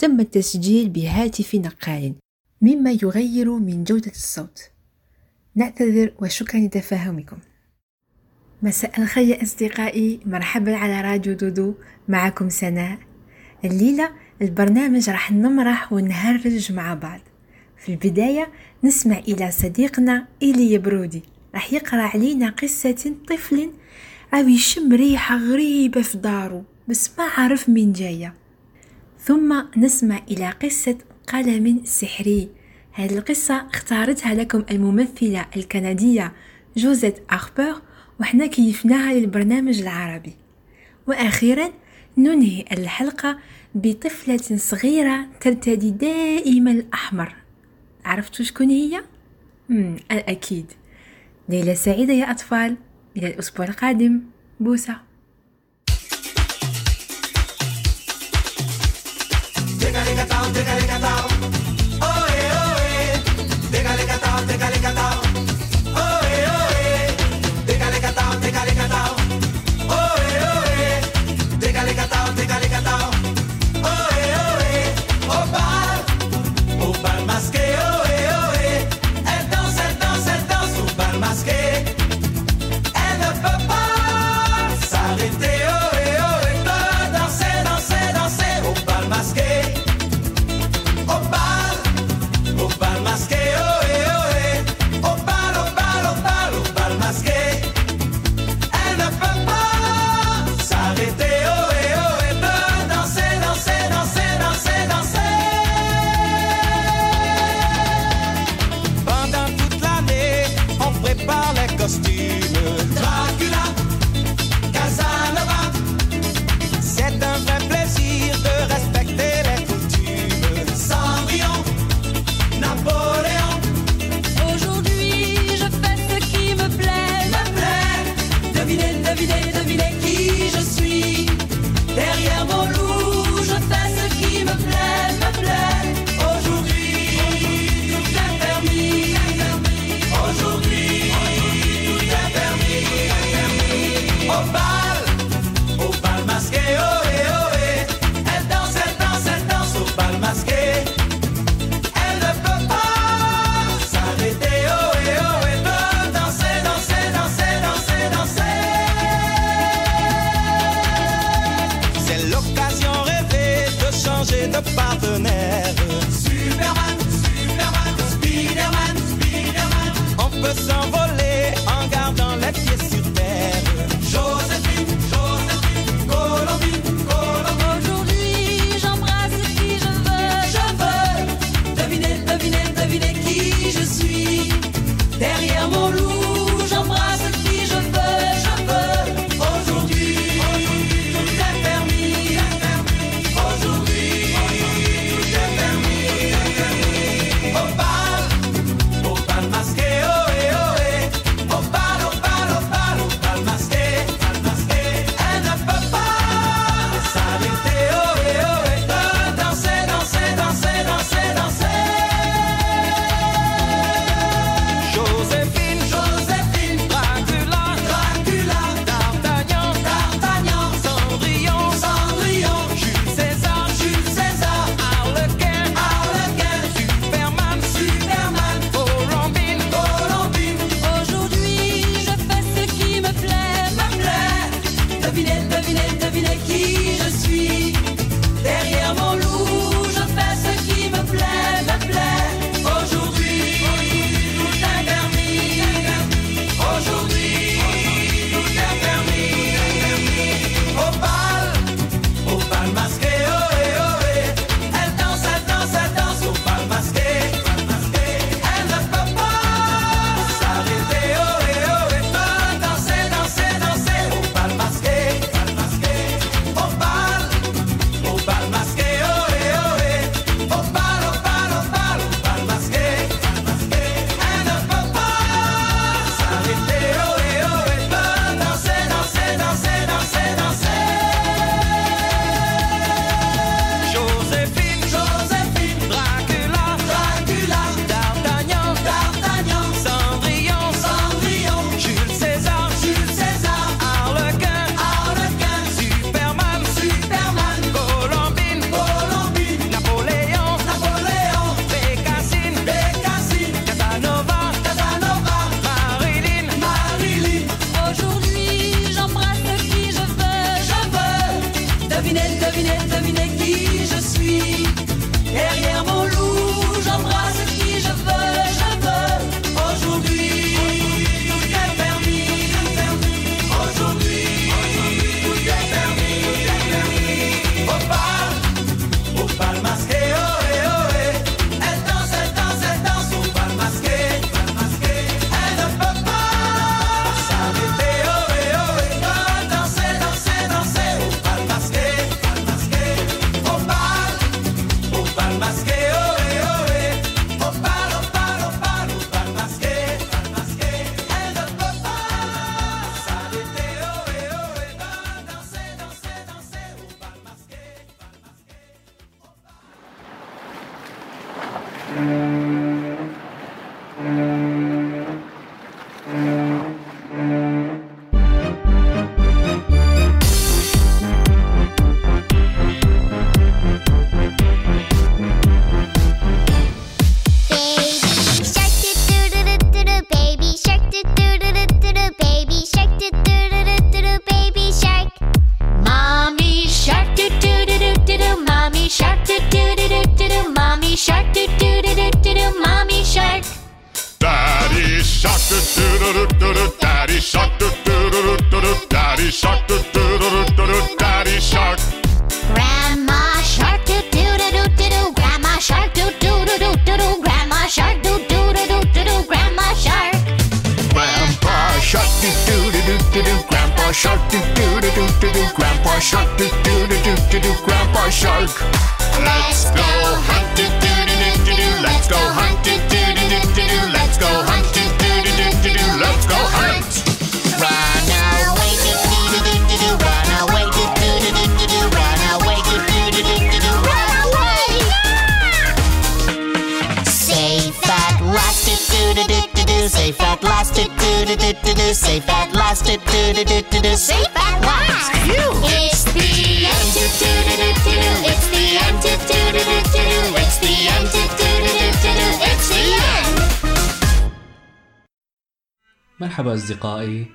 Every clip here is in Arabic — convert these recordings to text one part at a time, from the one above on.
تم التسجيل بهاتف نقال مما يغير من جودة الصوت. نعتذر وشكرا لتفاهمكم. مساء الخير يا أصدقائي. مرحبا على راديو دودو. معكم سناء. الليلة البرنامج راح نمرح ونهرج مع بعض. في البداية نسمع إلى صديقنا إيلي برودي. راح يقرأ علينا قصة طفل أو يشم ريحة غريبة في داره بس ما عرف من جاية. ثم نسمع إلى قصة قلم سحري. هذه القصة اختارتها لكم الممثلة الكندية جوزيت أخبر وحنا كيفناها للبرنامج العربي. وأخيرا ننهي الحلقة بطفلة صغيرة ترتدي دائما الأحمر. عرفتوا شكون هي؟ مم أكيد ليلة سعيدة يا أطفال. إلى الأسبوع القادم. بوسة. مرحبا أصدقائي.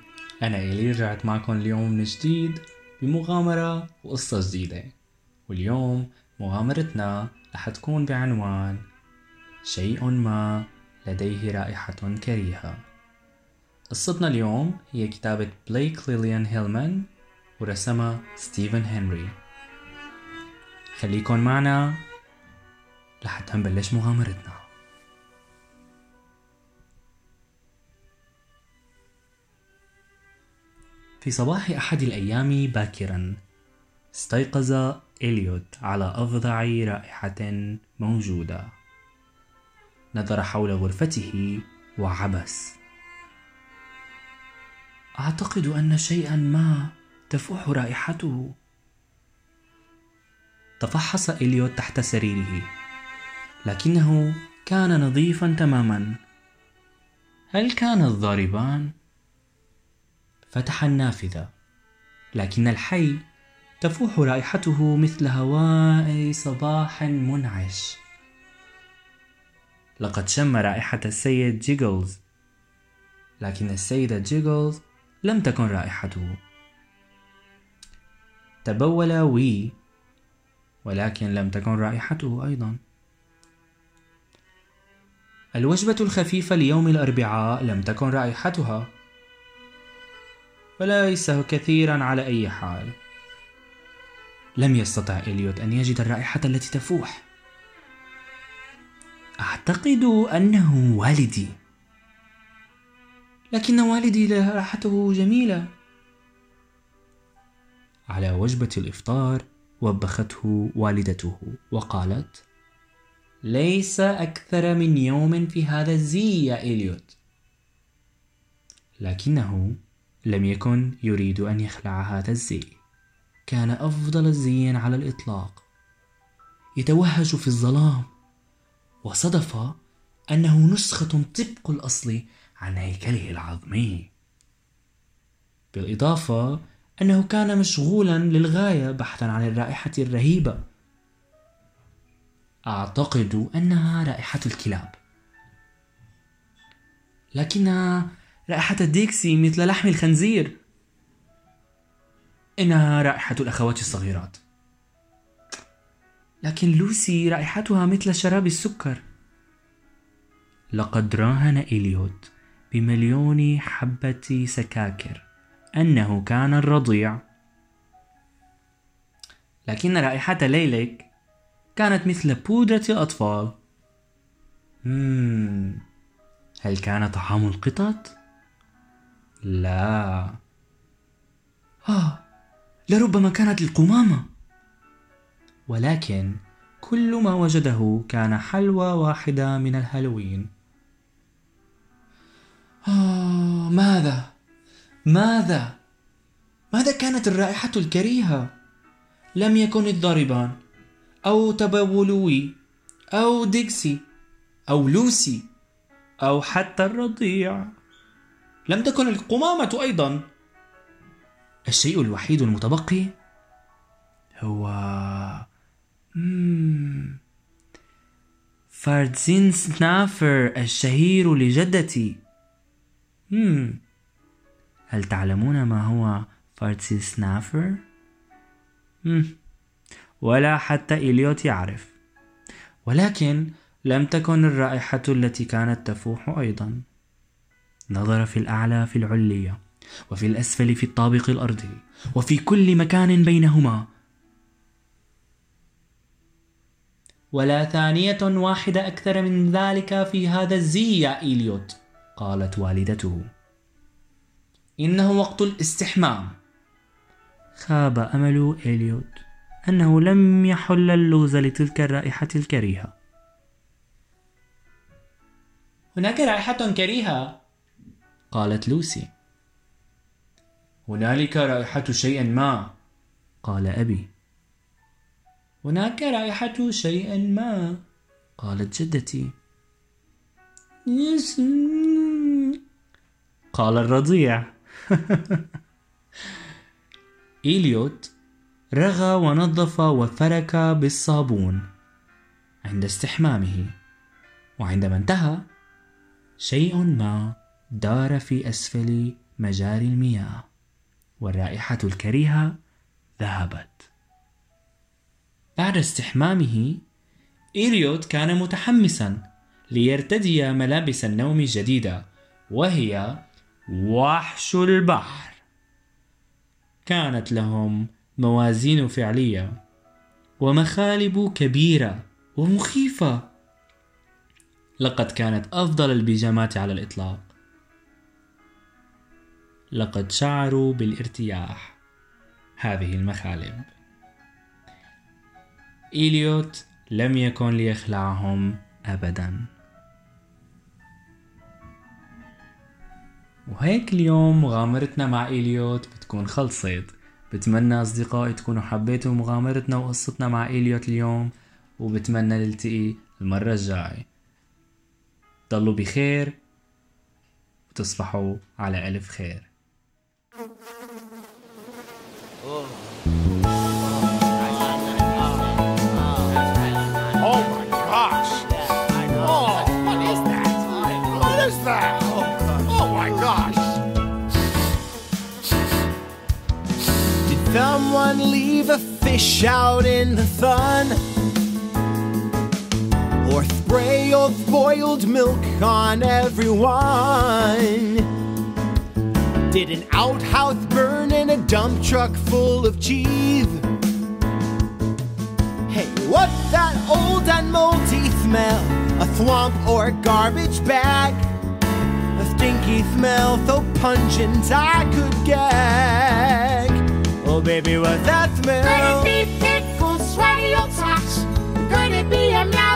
أنا إيلي رجعت معكم اليوم من جديد بمغامرة وقصة جديدة. واليوم مغامرتنا رح تكون بعنوان شيء ما لديه رائحة كريهة. قصتنا اليوم هي كتابة بليك ليليان هيلمان ورسمها ستيفن هنري. خليكن معنا لحتى نبلش مغامرتنا. في صباح أحد الأيام باكرا استيقظ إليوت على أفظع رائحة موجودة. نظر حول غرفته وعبس. أعتقد أن شيئا ما تفوح رائحته. تفحص إليوت تحت سريره لكنه كان نظيفا تماما. هل كان الضاربان فتح النافذة. لكن الحي تفوح رائحته مثل هواء صباح منعش. لقد شم رائحة السيد جيجلز. لكن السيدة جيجلز لم تكن رائحته. تبول وي ولكن لم تكن رائحته أيضا. الوجبة الخفيفة ليوم الأربعاء لم تكن رائحتها. وليس كثيرا على أي حال. لم يستطع إليوت أن يجد الرائحة التي تفوح. أعتقد أنه والدي. لكن والدي رائحته جميلة. على وجبة الإفطار وبخته والدته وقالت ليس أكثر من يوم في هذا الزي يا إليوت. لكنه لم يكن يريد أن يخلع هذا الزي. كان أفضل زي على الإطلاق. يتوهج في الظلام. وصدف أنه نسخة طبق الأصل عن هيكله العظمي بالإضافة أنه كان مشغولا للغاية بحثا عن الرائحة الرهيبة. أعتقد أنها رائحة الكلاب. لكنها رائحة الديكسي مثل لحم الخنزير. إنها رائحة الأخوات الصغيرات. لكن لوسي رائحتها مثل شراب السكر. لقد راهن إليوت بمليون حبة سكاكر. أنه كان الرضيع لكن رائحة ليلك كانت مثل بودرة الأطفال. مم. هل كان طعام القطط؟ لا آه لربما كانت القمامة ولكن كل ما وجده كان حلوى واحدة من الهالوين آه ماذا؟ ماذا؟ ماذا كانت الرائحة الكريهة؟ لم يكن الضاربان أو تبولوي أو ديكسي أو لوسي أو حتى الرضيع لم تكن القمامة أيضا الشيء الوحيد المتبقي هو. فارتزين سنافر الشهير لجدتي مم. هل تعلمون ما هو فارتزين سنافر؟ مم. ولا حتى إليوت يعرف ولكن لم تكن الرائحة التي كانت تفوح أيضا نظر في الأعلى في العلية وفي الأسفل في الطابق الأرضي وفي كل مكان بينهما. ولا ثانية واحدة أكثر من ذلك في هذا الزي يا إليوت قالت والدته. إنه وقت الاستحمام. خاب أمل إليوت أنه لم يحل اللغز لتلك الرائحة الكريهة. هناك رائحة كريهة. قالت لوسي. هنالك رائحة شيء ما. قال أبي. هناك رائحة شيء ما. قالت جدتي. قال الرضيع. إليوت رغى ونظف وفرك بالصابون عند استحمامه وعندما انتهى شيء ما. دار في أسفل مجاري المياه والرائحة الكريهة ذهبت. بعد استحمامه إيريوت كان متحمسا ليرتدي ملابس النوم الجديدة وهي وحش البحر. كانت لهم موازين فعلية ومخالب كبيرة ومخيفة. لقد كانت أفضل البيجامات على الإطلاق. لقد شعروا بالارتياح. هذه المخالب. إليوت لم يكن ليخلعهم أبدا. وهيك اليوم مغامرتنا مع إليوت بتكون خلصت. بتمنى أصدقائي تكونوا حبيتوا مغامرتنا وقصتنا مع إليوت اليوم وبتمنى نلتقي المرة الجاي. ضلوا بخير وتصبحوا على ألف خير. Oh my gosh. Oh, what is that? What is that? Oh my gosh. Did someone leave a fish out in the sun? Or spray of boiled milk on everyone? Did an outhouse burn in a dump truck full of cheese? Hey, what's that old and moldy smell? A swamp or a garbage bag? A stinky smell so pungent I could gag Oh, baby, what's that smell? Could it be pickles, sweaty old socks? Could it be a Mauser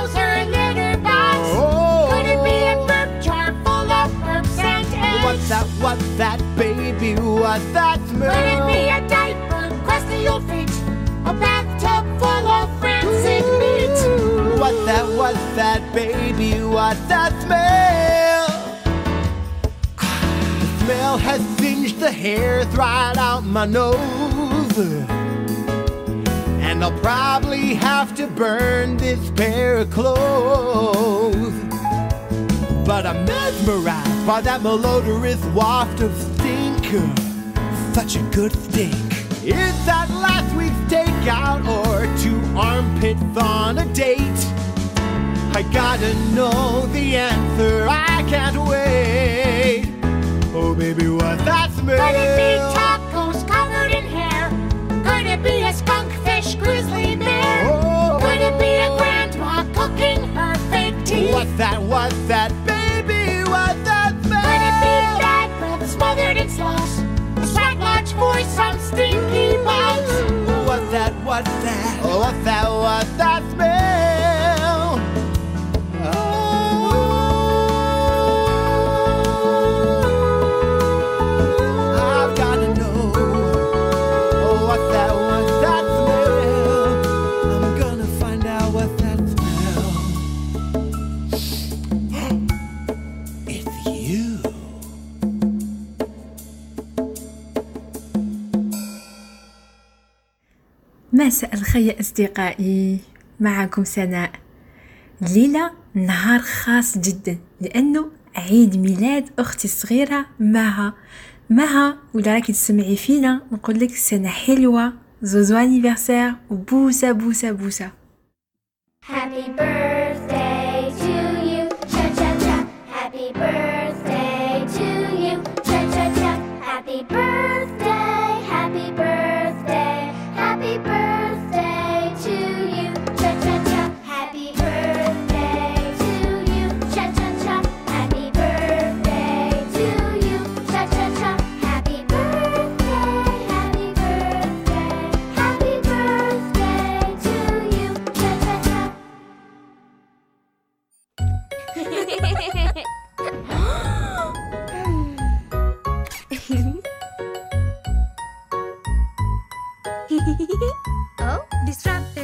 that smell? The smell has singed the hair right out my nose And I'll probably have to burn this pair of clothes But I'm mesmerized by that malodorous waft of stink Such a good stink Is that last week's takeout or two armpits on a date? I gotta know the answer, I can't wait Oh baby, what's that smell? Could it be tacos covered in hair? Could it be a skunk fish grizzly bear? Oh. Could it be a grandma cooking her fake teeth? What's that, what's that, baby, what's that smell? Could it be bad breath smothered in sloss? A sweat lodge voice, some stinky bugs? What's that, what's that, oh, what's that, what's that smell? مساء الخير أصدقائي. معكم سناء. الليلة نهار خاص جدا لأنه عيد ميلاد أختي الصغيرة مها. مها ولا راكي تسمعي فينا نقول لك سنة حلوة. زوزو انيفرسير وبوسة بوسة بوسة. Happy birthday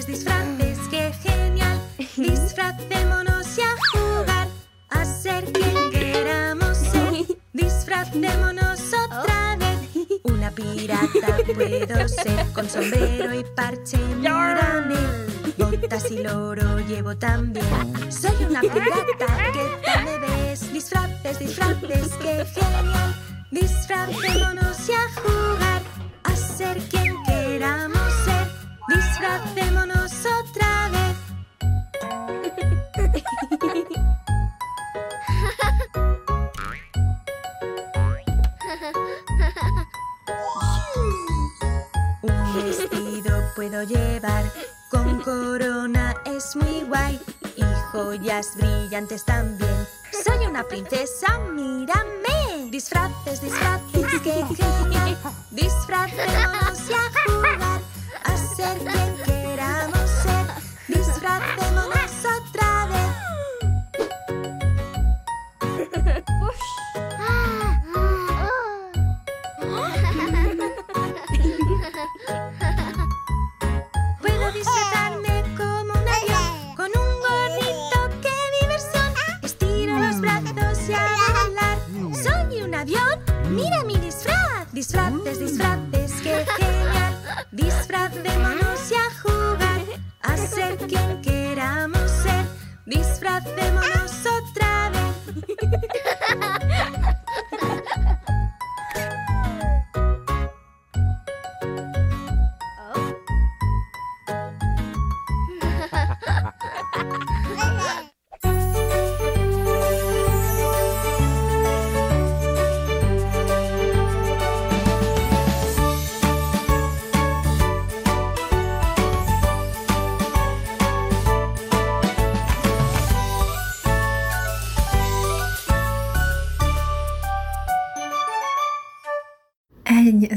Disfraces, qué genial. Disfracémonos y a jugar. A ser quien queramos ser. Disfracémonos otra vez. Una pirata puedo ser. Con sombrero y parche, mírame. Botas y loro llevo también. Soy una pirata, ¿qué tal me ves? Disfraces, disfraces, qué genial. Disfracémonos y a jugar. A ser quien. Disfracémonos otra vez. Un vestido puedo llevar con corona es muy guay y joyas brillantes también. Soy una princesa, mírame. Disfraces, disfraces, qué genial. Disfracémonos y a jugar ser quien queramos ser. Disfracémonos otra vez. Puedo disfrazarme como un avión con un gorrito, qué diversión. Estiro los brazos y a volar. Soy un avión, mira mi disfraz. Disfraces, disfraces, Ave Maria.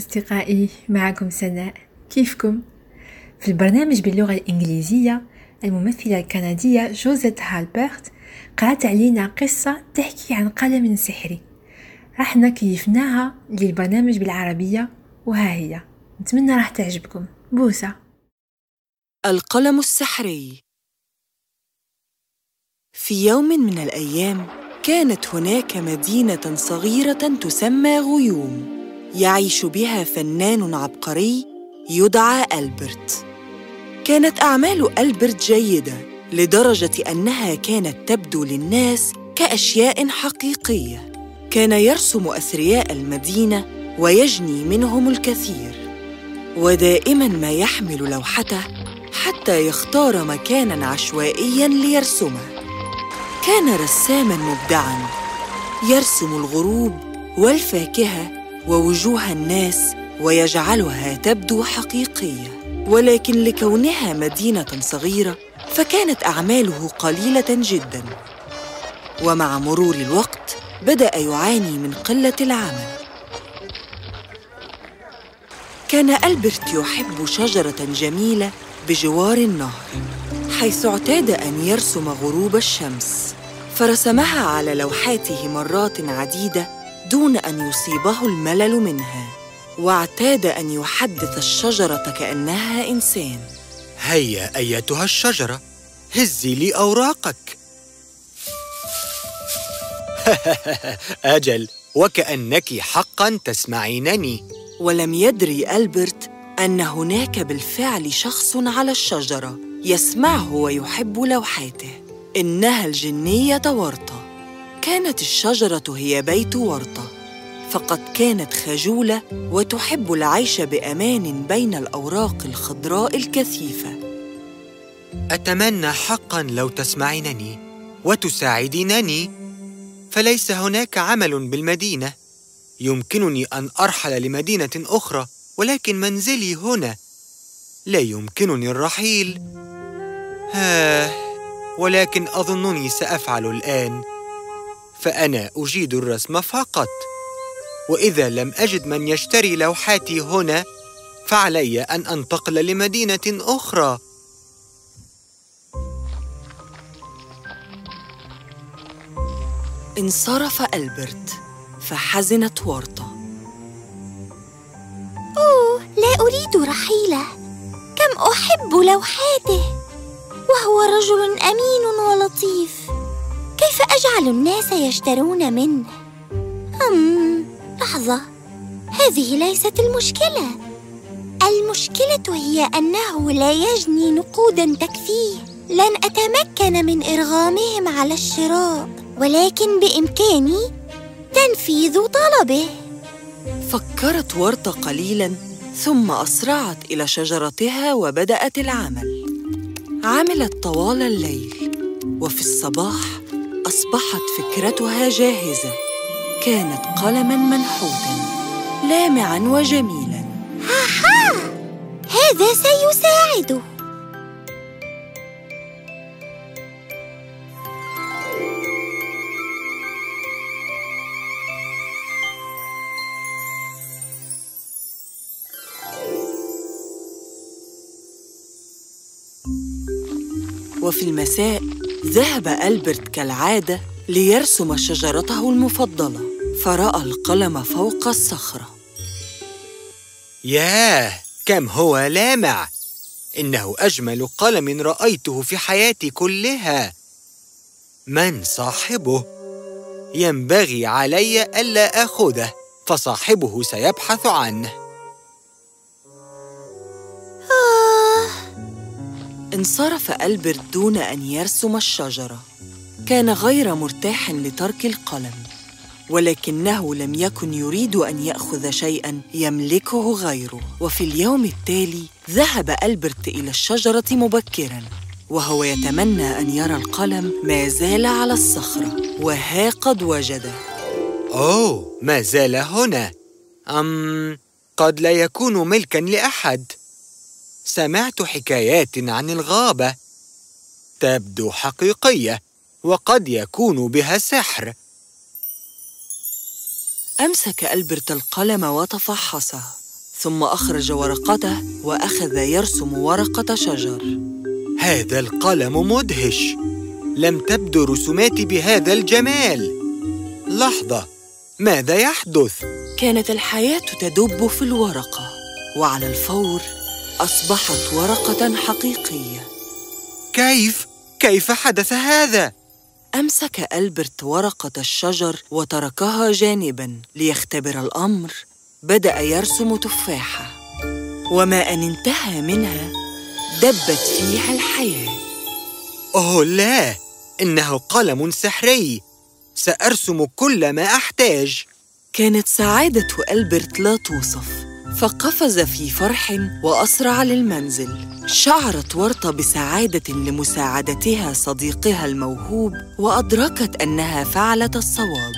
أصدقائي معكم سناء. كيفكم؟ في البرنامج باللغة الإنجليزية الممثلة الكندية جوزيت هالبرت قرأت علينا قصة تحكي عن قلم سحري. رحنا كيفناها للبرنامج بالعربية وها هي. نتمنى راح تعجبكم. بوسة. القلم السحري. في يوم من الأيام كانت هناك مدينة صغيرة تسمى غيوم. يعيش بها فنان عبقري يدعى ألبرت. كانت أعمال ألبرت جيدة لدرجة أنها كانت تبدو للناس كأشياء حقيقية. كان يرسم أثرياء المدينة ويجني منهم الكثير. ودائما ما يحمل لوحته حتى يختار مكانا عشوائيا ليرسمه. كان رساما مبدعا يرسم الغروب والفاكهة ووجوه الناس ويجعلها تبدو حقيقية. ولكن لكونها مدينة صغيرة فكانت أعماله قليلة جدا. ومع مرور الوقت بدأ يعاني من قلة العمل. كان ألبرت يحب شجرة جميلة بجوار النهر حيث اعتاد أن يرسم غروب الشمس. فرسمها على لوحاته مرات عديدة دون أن يصيبه الملل منها واعتاد أن يحدث الشجرة كأنها إنسان. هيا أيتها الشجرة هزي لي أوراقك. أجل وكأنك حقا تسمعينني. ولم يدري ألبرت أن هناك بالفعل شخص على الشجرة يسمعه ويحب لوحاته. إنها الجنية ورطة كانت الشجرة هي بيت ورطة فقد كانت خجولة وتحب العيش بأمان بين الأوراق الخضراء الكثيفة. أتمنى حقا لو تسمعينني وتساعدينني فليس هناك عمل بالمدينة. يمكنني أن أرحل لمدينة أخرى ولكن منزلي هنا لا يمكنني الرحيل. ها ولكن أظنني سأفعل الآن. فأنا أجيد الرسم فقط. وإذا لم أجد من يشتري لوحاتي هنا فعلي أن أنتقل لمدينة أخرى. انصرف ألبرت فحزنت ورطة أوه لا أريد رحيله. كم أحب لوحاته. وهو رجل أمين ولطيف. كيف أجعل الناس يشترون منه؟ هم لحظة. هذه ليست المشكلة. المشكلة هي أنه لا يجني نقودا تكفيه. لن أتمكن من إرغامهم على الشراء ولكن بإمكاني تنفيذ طلبه. فكرت ورطة قليلاً ثم أسرعت إلى شجرتها وبدأت العمل. عملت طوال الليل وفي الصباح أصبحت فكرتها جاهزة. كانت قلماً منحوتاً لامعاً وجميلاً. هاها هذا سيساعده. وفي المساء ذهب ألبرت كالعادة ليرسم شجرته المفضلة. فرأى القلم فوق الصخرة. ياه كم هو لامع! إنه أجمل قلم رأيته في حياتي كلها. من صاحبه؟ ينبغي علي ألا آخذه فصاحبه سيبحث عنه. انصرف ألبرت دون أن يرسم الشجرة. كان غير مرتاح لترك القلم ولكنه لم يكن يريد أن يأخذ شيئاً يملكه غيره. وفي اليوم التالي ذهب ألبرت إلى الشجرة مبكراً وهو يتمنى أن يرى القلم ما زال على الصخرة وها قد وجده أوه ما زال هنا. أم قد لا يكون ملكاً لأحد. سمعت حكايات عن الغابة. تبدو حقيقية وقد يكون بها سحر. أمسك ألبرت القلم وتفحصه ثم أخرج ورقته وأخذ يرسم ورقة شجر. هذا القلم مدهش. لم تبدو رسوماتي بهذا الجمال. لحظة ماذا يحدث؟ كانت الحياة تدب في الورقة وعلى الفور أصبحت ورقة حقيقية. كيف؟ كيف حدث هذا؟ أمسك ألبرت ورقة الشجر وتركها جانباً ليختبر الأمر. بدأ يرسم تفاحة. وما أن انتهى منها دبت فيها الحياة. أوه لا! إنه قلم سحري. سأرسم كل ما أحتاج. كانت سعادة ألبرت لا توصف. فقفز في فرح وأسرع للمنزل. شعرت ورطة بسعادة لمساعدتها صديقها الموهوب وأدركت أنها فعلت الصواب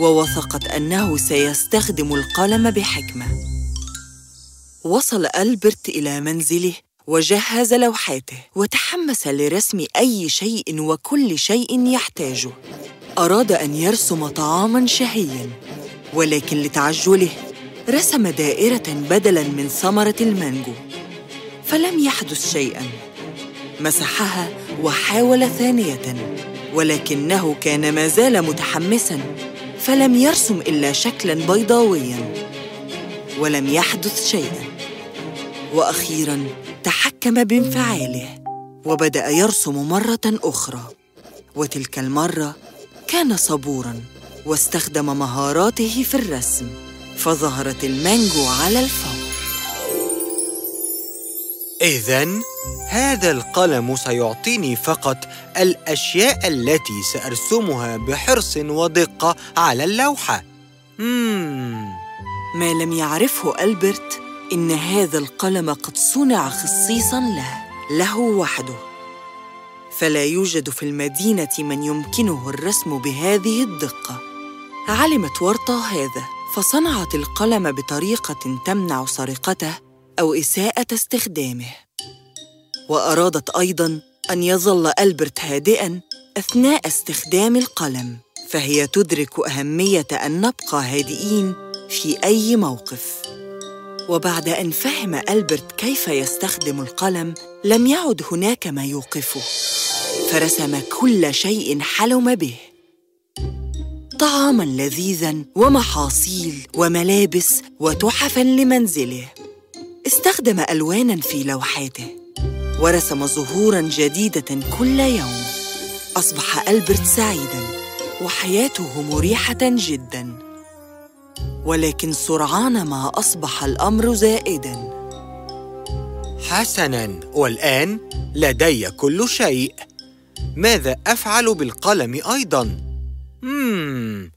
ووثقت أنه سيستخدم القلم بحكمة. وصل ألبرت إلى منزله وجهز لوحاته وتحمس لرسم أي شيء وكل شيء يحتاجه. أراد أن يرسم طعاماً شهياً ولكن لتعجله رسم دائرة بدلاً من ثمرة المانجو فلم يحدث شيئاً. مسحها وحاول ثانية ولكنه كان ما زال متحمساً فلم يرسم إلا شكلاً بيضاوياً ولم يحدث شيئاً. وأخيراً تحكم بانفعاله وبدأ يرسم مرة أخرى. وتلك المرة كان صبوراً واستخدم مهاراته في الرسم. فظهرت المانجو على الفور إذا هذا القلم سيعطيني فقط الأشياء التي سأرسمها بحرص ودقة على اللوحة. مم. ما لم يعرفه ألبرت إن هذا القلم قد صنع خصيصاً له له وحده فلا يوجد في المدينة من يمكنه الرسم بهذه الدقة علمت ورطة هذا فصنعت القلم بطريقة تمنع سرقته أو إساءة استخدامه. وأرادت أيضاً أن يظل ألبرت هادئاً أثناء استخدام القلم فهي تدرك أهمية أن نبقى هادئين في أي موقف. وبعد أن فهم ألبرت كيف يستخدم القلم لم يعد هناك ما يوقفه. فرسم كل شيء حلم به. طعاما لذيذا ومحاصيل وملابس وتحفا لمنزله استخدم ألوانا في لوحاته ورسم زهورا جديدة كل يوم أصبح ألبرت سعيدا وحياته مريحة جدا ولكن سرعان ما أصبح الأمر زائدا حسناً، والآن لدي كل شيء. ماذا أفعل بالقلم أيضاً؟ مم،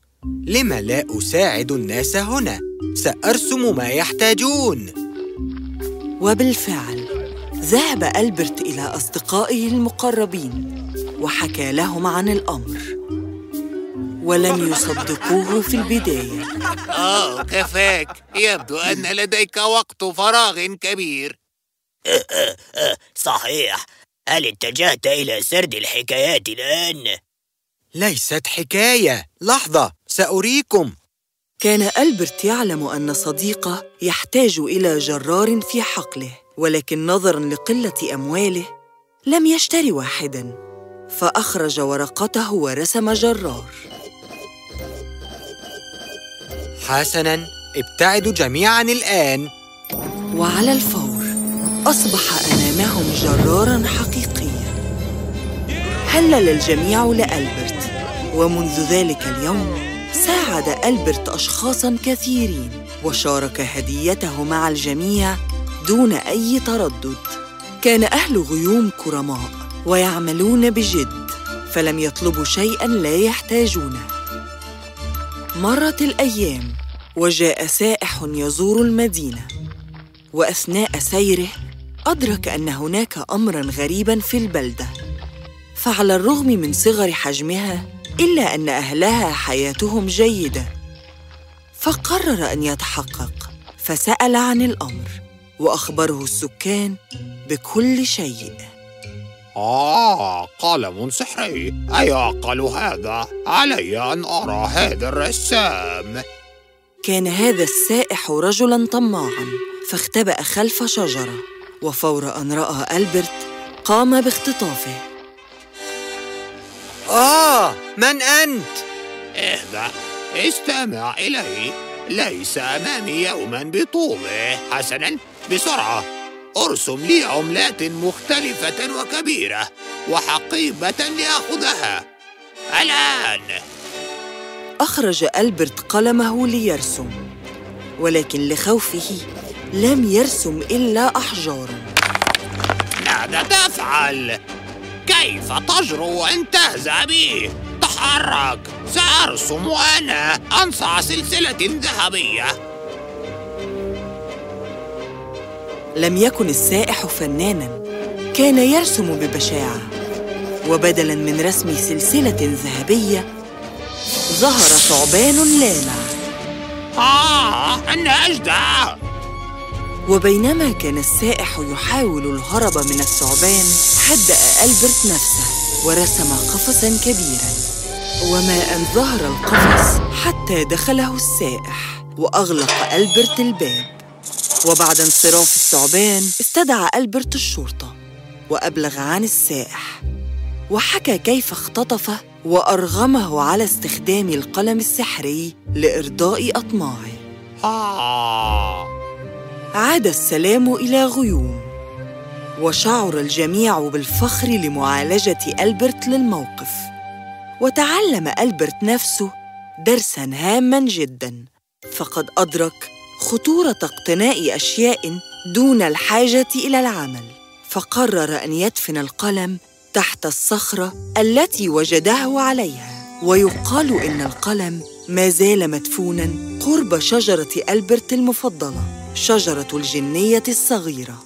لم لا أساعد الناس هنا؟ سأرسم ما يحتاجون. وبالفعل ذهب ألبرت إلى أصدقائه المقربين وحكى لهم عن الأمر ولم يصدقوه في البداية آه كفاك يبدو أن لديك وقت فراغ كبير صحيح هل اتجهت إلى سرد الحكايات الآن؟ ليست حكاية، لحظة، سأريكم. كان ألبرت يعلم أن صديقه يحتاج إلى جرار في حقله ولكن نظراً لقلة أمواله لم يشتري واحداً فأخرج ورقته ورسم جرار حسناً، ابتعدوا جميعاً الآن. وعلى الفور أصبح أمامهم جرارا حقيقيا هلل الجميع لألبرت ومنذ ذلك اليوم ساعد ألبرت أشخاصا كثيرين وشارك هديته مع الجميع دون أي تردد. كان أهل غيوم كرماء ويعملون بجد فلم يطلبوا شيئا لا يحتاجونه. مرت الأيام وجاء سائح يزور المدينة وأثناء سيره أدرك أن هناك أمراً غريباً في البلدة. فعلى الرغم من صغر حجمها إلا أن أهلها حياتهم جيدة. فقرر أن يتحقق فسأل عن الأمر وأخبره السكان بكل شيء. آه قلم سحري أيعقل هذا؟ علي أن أرى هذا الرسام. كان هذا السائح رجلاً طماعاً فاختبأ خلف شجرة وفور أن رأى ألبرت قام باختطافه. آه، من أنت؟ إهدأ. استمع إلي ليس أمامي يوما بطوله. حسنا بسرعة. أرسم لي عملات مختلفة وكبيرة وحقيبة لأخذها. الآن. أخرج ألبرت قلمه ليرسم ولكن لخوفه لم يرسم إلا أحجاراً ماذا تفعل؟ كيف تجرؤ أن تهزأ بي؟ تحرك سأرسم أنا أنصع سلسلة ذهبية. لم يكن السائح فناناً كان يرسم ببشاعة. وبدلاً من رسم سلسلة ذهبية ظهر ثعبان لامع آه أنا أجدع وبينما كان السائح يحاول الهرب من الثعبان هدأ ألبرت نفسه ورسم قفصا كبيرا. وما أن ظهر القفص حتى دخله السائح وأغلق ألبرت الباب. وبعد انصراف الثعبان استدعى ألبرت الشرطة وأبلغ عن السائح. وحكى كيف اختطفه وأرغمه على استخدام القلم السحري لإرضاء أطماعه. آه. عاد السلام إلى غيوم. وشعر الجميع بالفخر لمعالجة ألبرت للموقف. وتعلم ألبرت نفسه درساً هاماً جداً. فقد أدرك خطورة اقتناء أشياء دون الحاجة إلى العمل. فقرر أن يدفن القلم تحت الصخرة التي وجده عليها. ويقال إن القلم ما زال مدفوناً قرب شجرة ألبرت المفضلة. شجرة الجنية الصغيرة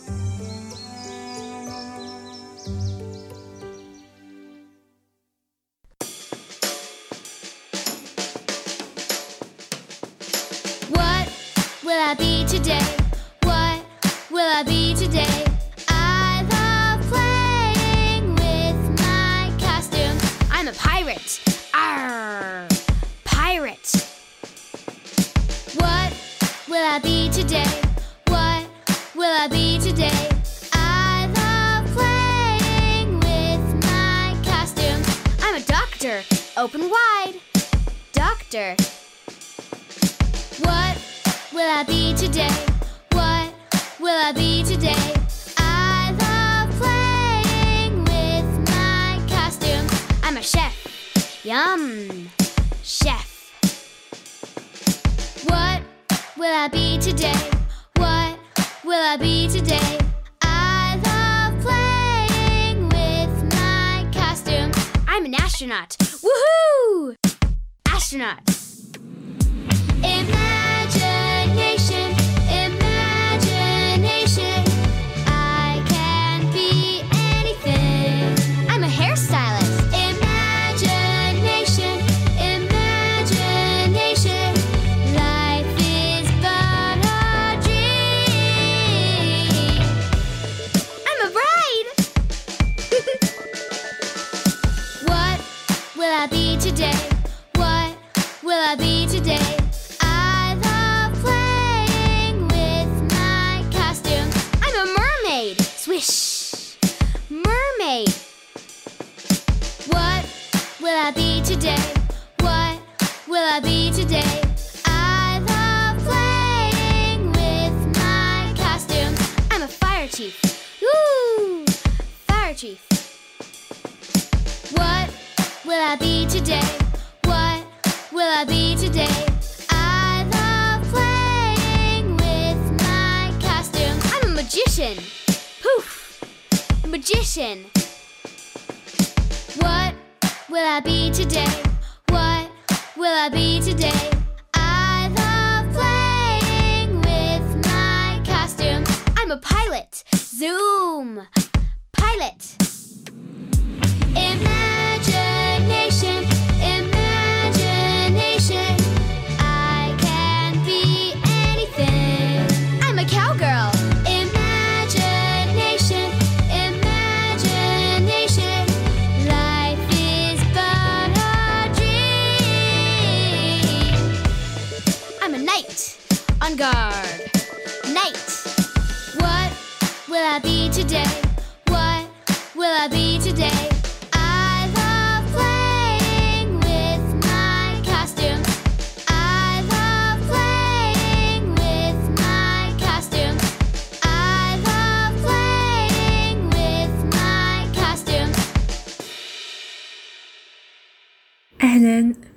What will I be today? What will I be today? I playing with my costume. I'm a pirate. Arr! Pirate. What will I be today? I today? I love playing with my costume. I'm a doctor. Open wide. Doctor. What will I be today? What will I be today? I love playing with my costume. I'm a chef. Yum. Chef. What will I be today? Will I be today? I love playing with my costume. I'm an astronaut. Woohoo! Astronaut. Fire chief. What will I be today? What will I be today? I love playing with my costume. I'm a magician. Poof! Magician. What will I be today? What will I be today? I love playing with my costume. I'm a pilot. Zoom! pilot. Imagine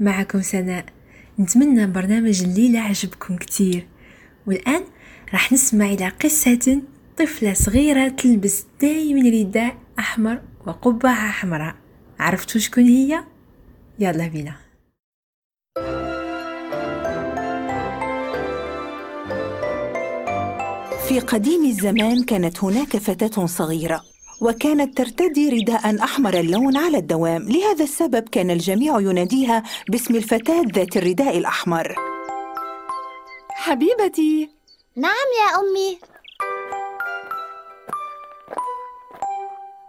معكم سناء. نتمنى برنامج الليلة عجبكم كتير. والآن راح نسمع إلى قصة طفلة صغيرة تلبس دايما رداء أحمر وقبعة حمراء عرفتوا شكون هي؟ يلا بينا. في قديم الزمان كانت هناك فتاة صغيرة وكانت ترتدي رداء أحمر اللون على الدوام. لهذا السبب كان الجميع يناديها باسم الفتاة ذات الرداء الأحمر. حبيبتي. نعم يا أمي.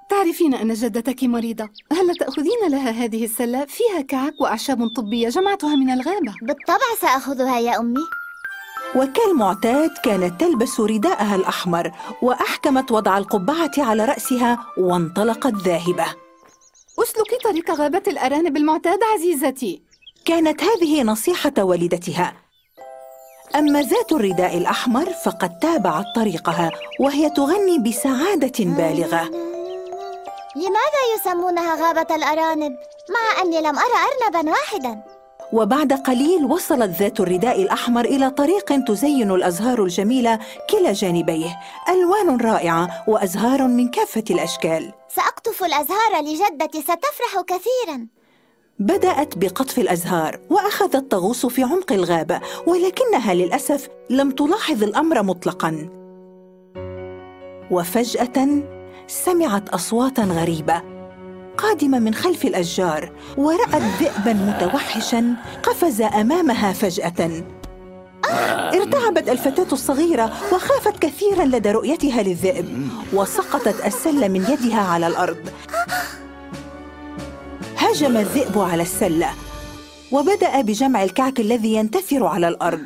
تعرفين أن جدتك مريضة. هل تأخذين لها هذه السلة؟ فيها كعك وأعشاب طبية جمعتها من الغابة. بالطبع سأخذها يا أمي. وكالمعتاد كانت تلبس رداءها الأحمر وأحكمت وضع القبعة على رأسها وانطلقت ذاهبة. اسلكي طريق غابة الأرانب المعتاد عزيزتي. كانت هذه نصيحة والدتها. أما ذات الرداء الأحمر فقد تابعت طريقها وهي تغني بسعادة بالغة. لماذا يسمونها غابة الأرانب؟ مع أني لم أرى أرنبا واحدا. وبعد قليل وصلت ذات الرداء الأحمر إلى طريق تزين الأزهار الجميلة كلا جانبيه. ألوان رائعة وأزهار من كافة الأشكال. سأقطف الأزهار لجدتي ستفرح كثيرا. بدأت بقطف الأزهار وأخذت تغوص في عمق الغابة ولكنها للأسف لم تلاحظ الأمر مطلقاً. وفجأة سمعت أصواتاً غريبة. قادمة من خلف الأشجار ورأت ذئباً متوحشاً قفز أمامها فجأة. ارتعبت الفتاة الصغيرة وخافت كثيراً لدى رؤيتها للذئب وسقطت السلة من يدها على الأرض. هجم الذئب على السلة وبدأ بجمع الكعك الذي ينتثر على الأرض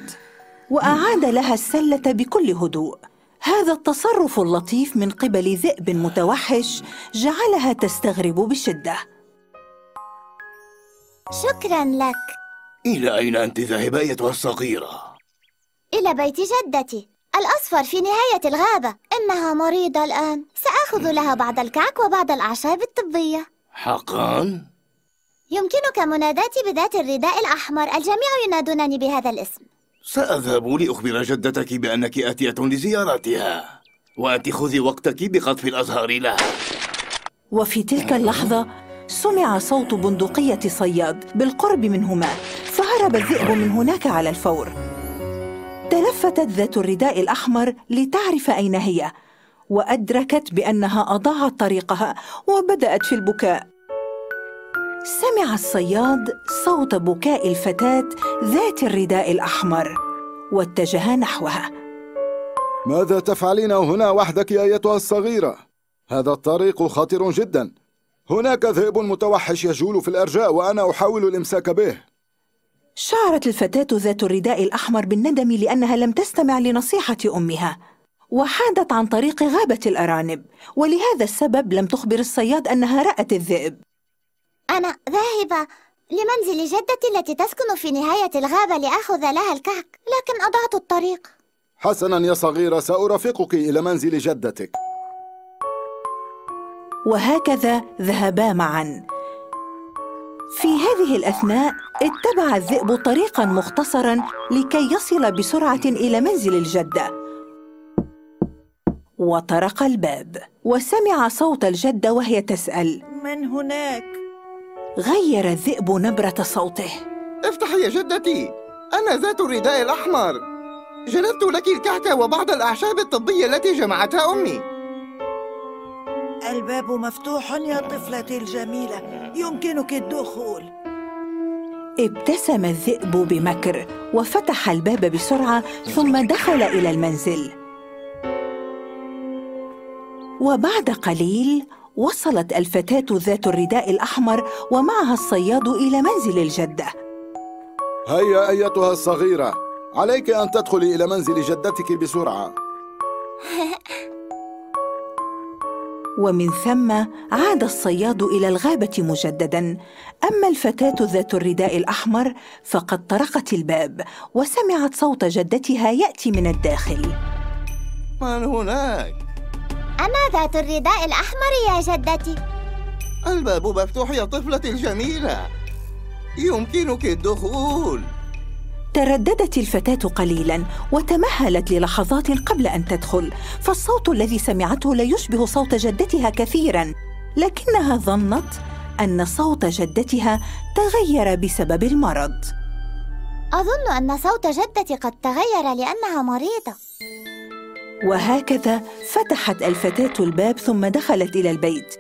وأعاد لها السلة بكل هدوء. هذا التصرف اللطيف من قبل ذئب متوحش جعلها تستغرب بشدة. شكرا لك. إلى أين أنت ذاهبة أيتها الصغيرة؟ إلى بيت جدتي الأصفر في نهاية الغابة. إنها مريضة الآن. سآخذ لها بعض الكعك وبعض الأعشاب الطبية. حقا؟ يمكنك مناداتي بذات الرداء الأحمر. الجميع ينادونني بهذا الاسم. سأذهب لأخبر جدتك بأنك آتية لزيارتها وأنت خذي وقتك بقطف الأزهار لها. وفي تلك اللحظة سمع صوت بندقية صياد بالقرب منهما فهرب الذئب من هناك على الفور. تلفتت ذات الرداء الأحمر لتعرف أين هي وأدركت بأنها أضاعت طريقها وبدأت في البكاء. سمع الصياد صوت بكاء الفتاة ذات الرداء الأحمر واتجه نحوها. ماذا تفعلين هنا وحدك يا أيتها الصغيرة؟ هذا الطريق خطر جدا. هناك ذئب متوحش يجول في الأرجاء وأنا أحاول الإمساك به. شعرت الفتاة ذات الرداء الأحمر بالندم لأنها لم تستمع لنصيحة أمها وحادت عن طريق غابة الأرانب ولهذا السبب لم تخبر الصياد أنها رأت الذئب. أنا ذاهبة لمنزل جدتي التي تسكن في نهاية الغابة لآخذ لها الكعك لكن أضعت الطريق. حسنا يا صغيرة سأرافقك إلى منزل جدتك. وهكذا ذهبا معا. في هذه الأثناء اتبع الذئب طريقا مختصرا لكي يصل بسرعة إلى منزل الجدة. وطرق الباب وسمع صوت الجدة وهي تسأل. من هناك؟ غير الذئب نبرة صوته. افتحي يا جدتي أنا ذات الرداء الأحمر. جلبت لك الكعك وبعض الأعشاب الطبية التي جمعتها أمي. الباب مفتوح يا طفلتي الجميلة يمكنك الدخول. ابتسم الذئب بمكر وفتح الباب بسرعة ثم دخل إلى المنزل. وبعد قليل وصلت الفتاة ذات الرداء الأحمر ومعها الصياد إلى منزل الجدة. هيا أيتها الصغيرة عليك أن تدخلي إلى منزل جدتك بسرعة. ومن ثم عاد الصياد إلى الغابة مجدداً. أما الفتاة ذات الرداء الأحمر فقد طرقت الباب وسمعت صوت جدتها يأتي من الداخل. من هناك؟ أنا ذات الرداء الأحمر يا جدتي؟ الباب مفتوح يا طفلتي الجميلة. يمكنك الدخول. ترددت الفتاة قليلا وتمهلت للحظات قبل أن تدخل فالصوت الذي سمعته لا يشبه صوت جدتها كثيرا لكنها ظنت أن صوت جدتها تغير بسبب المرض. أظن أن صوت جدتي قد تغير لأنها مريضة. وهكذا فتحت الفتاة الباب ثم دخلت إلى البيت.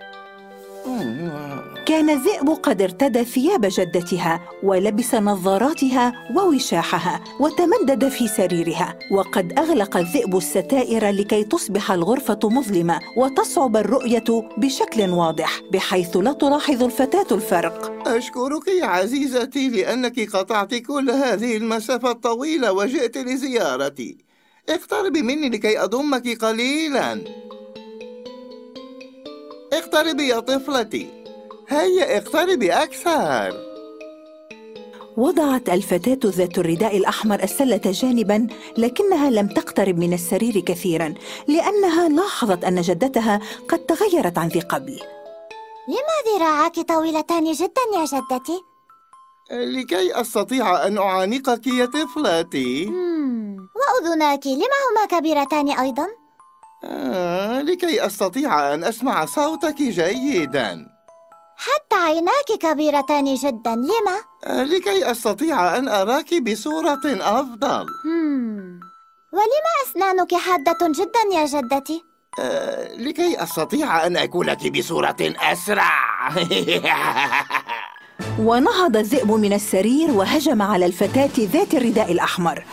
كان الذئب قد ارتدى ثياب جدتها ولبس نظاراتها ووشاحها وتمدد في سريرها وقد أغلق الذئب الستائر لكي تصبح الغرفة مظلمة وتصعب الرؤية بشكل واضح بحيث لا تلاحظ الفتاة الفرق. أشكرك يا عزيزتي لأنك قطعت كل هذه المسافة الطويلة وجئت لزيارتي. اقتربي مني لكي أضمك قليلا. اقتربي يا طفلتي. هيا اقتربي أكثر. وضعت الفتاة ذات الرداء الأحمر السلة جانبا لكنها لم تقترب من السرير كثيرا لأنها لاحظت أن جدتها قد تغيرت عن ذي قبل. لما ذراعاك طويلتان جدا يا جدتي؟ لكي أستطيع أن أعانقك يا طفلتي وأذناك لما هما كبيرتان أيضا؟ آه، لكي أستطيع أن أسمع صوتك جيدا حتى عيناك كبيرتان جدا لما؟ آه، لكي أستطيع أن أراك بصورة أفضل مم. ولما أسنانك حادة جدا يا جدتي؟ آه، لكي أستطيع أن أكلك بصورة أسرع ونهض الذئب من السرير وهجم على الفتاة ذات الرداء الأحمر.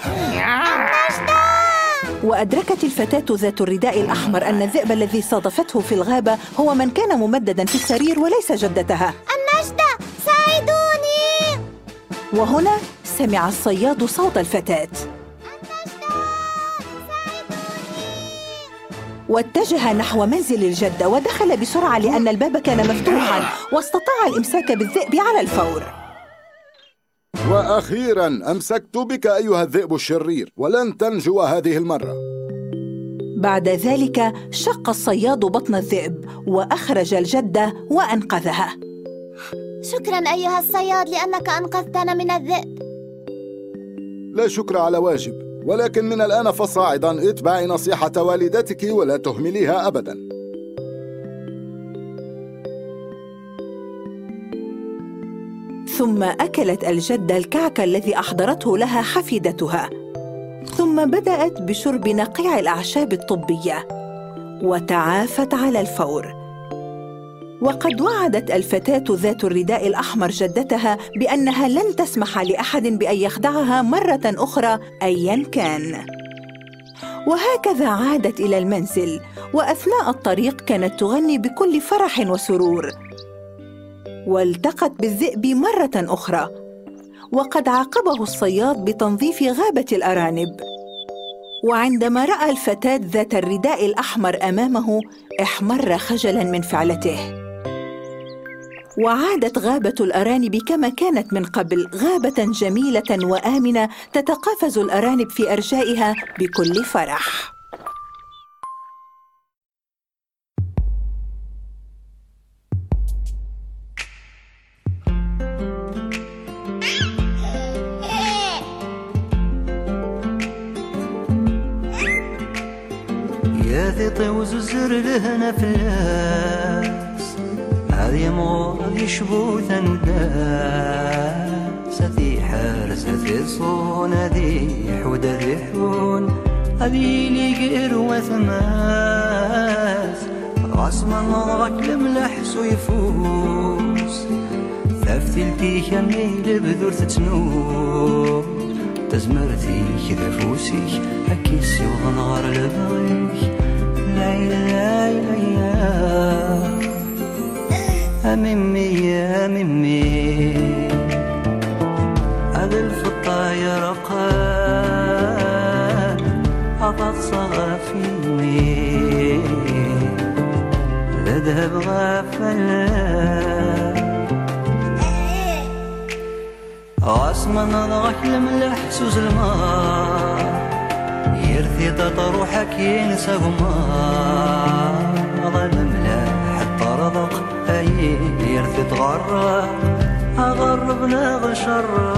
وأدركت الفتاة ذات الرداء الأحمر أن الذئب الذي صادفته في الغابة هو من كان ممددا في السرير وليس جدتها. النجدة ساعدوني! وهنا سمع الصياد صوت الفتاة. واتجه نحو منزل الجدة ودخل بسرعة لأن الباب كان مفتوحا واستطاع الإمساك بالذئب على الفور. وأخيرا أمسكت بك أيها الذئب الشرير ولن تنجو هذه المرة. بعد ذلك شق الصياد بطن الذئب وأخرج الجدة وأنقذها. شكرا أيها الصياد لأنك أنقذتنا من الذئب. لا شكر على واجب. ولكن من الآن فصاعدا اتبعي نصيحة والدتك ولا تهمليها أبدا. ثم أكلت الجدة الكعك الذي أحضرته لها حفيدتها. ثم بدأت بشرب نقيع الأعشاب الطبية وتعافت على الفور. وقد وعدت الفتاة ذات الرداء الأحمر جدتها بأنها لن تسمح لأحد بأن يخدعها مرة أخرى أيا كان. وهكذا عادت إلى المنزل، وأثناء الطريق كانت تغني بكل فرح وسرور. والتقت بالذئب مرة أخرى، وقد عاقبه الصياد بتنظيف غابة الأرانب. وعندما رأى الفتاة ذات الرداء الأحمر أمامه، احمر خجلاً من فعلته. وعادت غابة الأرانب كما كانت من قبل غابة جميلة وآمنة تتقافز الأرانب في أرجائها بكل فرح. يا ذي طوز الزر لهنا فلاس هذه ثنداس ذي حارس ذي صون ذي حود ذي حون. هذي لي قير وثماس. راس من نظرك الملح ويفوس ثفتلتي كميل بذور تتنور تزمرتي كذا فوسي هكيسي وغنغر لبغيك لا لا لا يا أممي يا أممي. هذا الفطا يرقى أضغط صغافيني لا ذهب غافلا. غاسما نضغك الملح سوز الماء يرثي تطروحك ينسى غمار أي يرثي تغرق أغربنا غشرق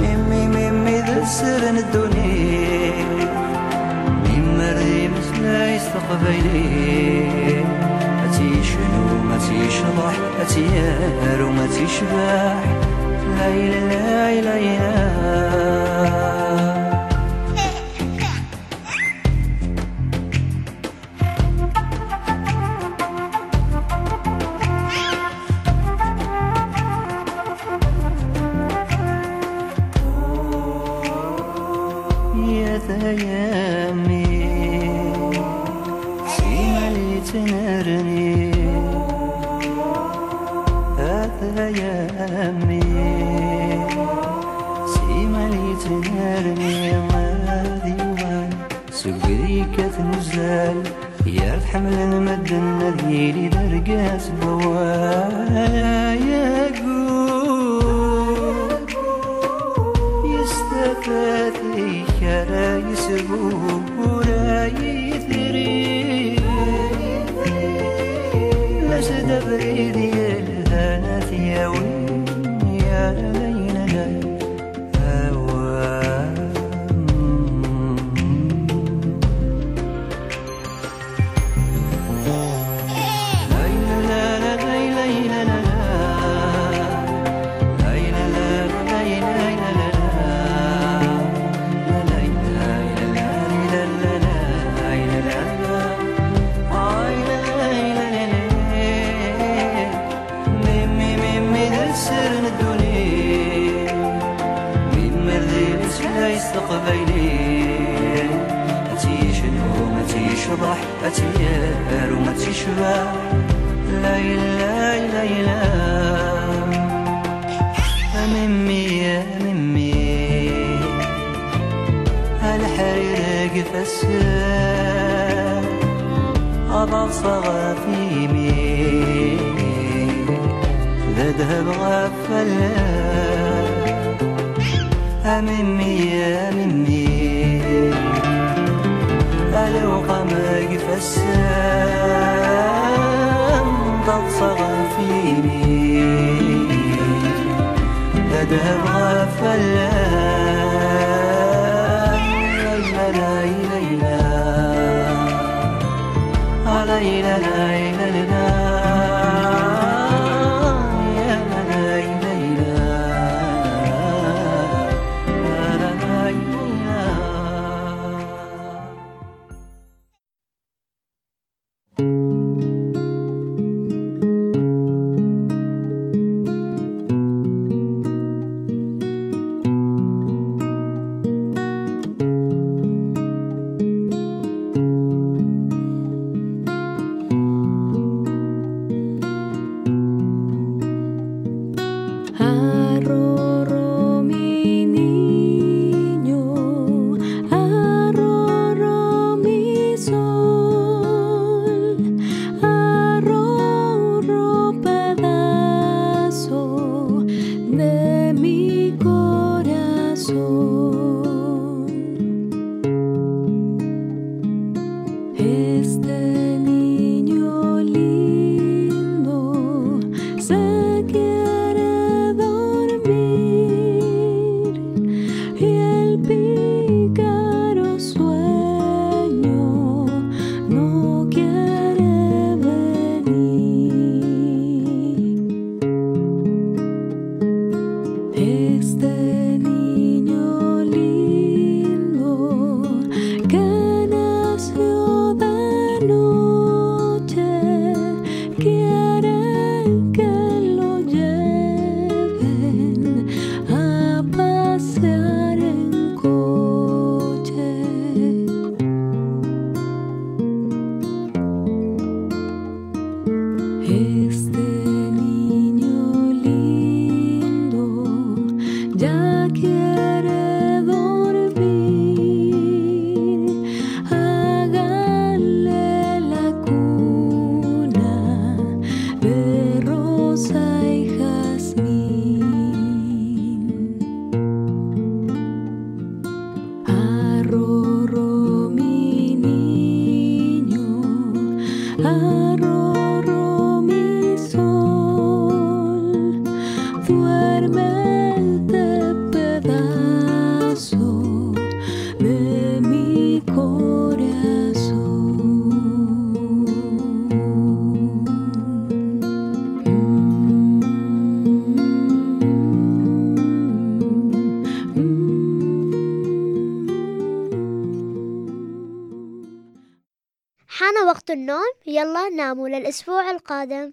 ميمي ميمي ذا السرن الدنيا ميم مريم لا يستقبلي أتي شنو ما تيشضح أتي يارو ما تيشبح لا إله تنزل يا الحمل مدن ذيلي درقاس بوايا صغى في مين ذا ذهب غفلا أممي يا مني ألو قمق فسام تتصغى في مين ذا ذهب غفلا يلا ناموا للأسبوع القادم.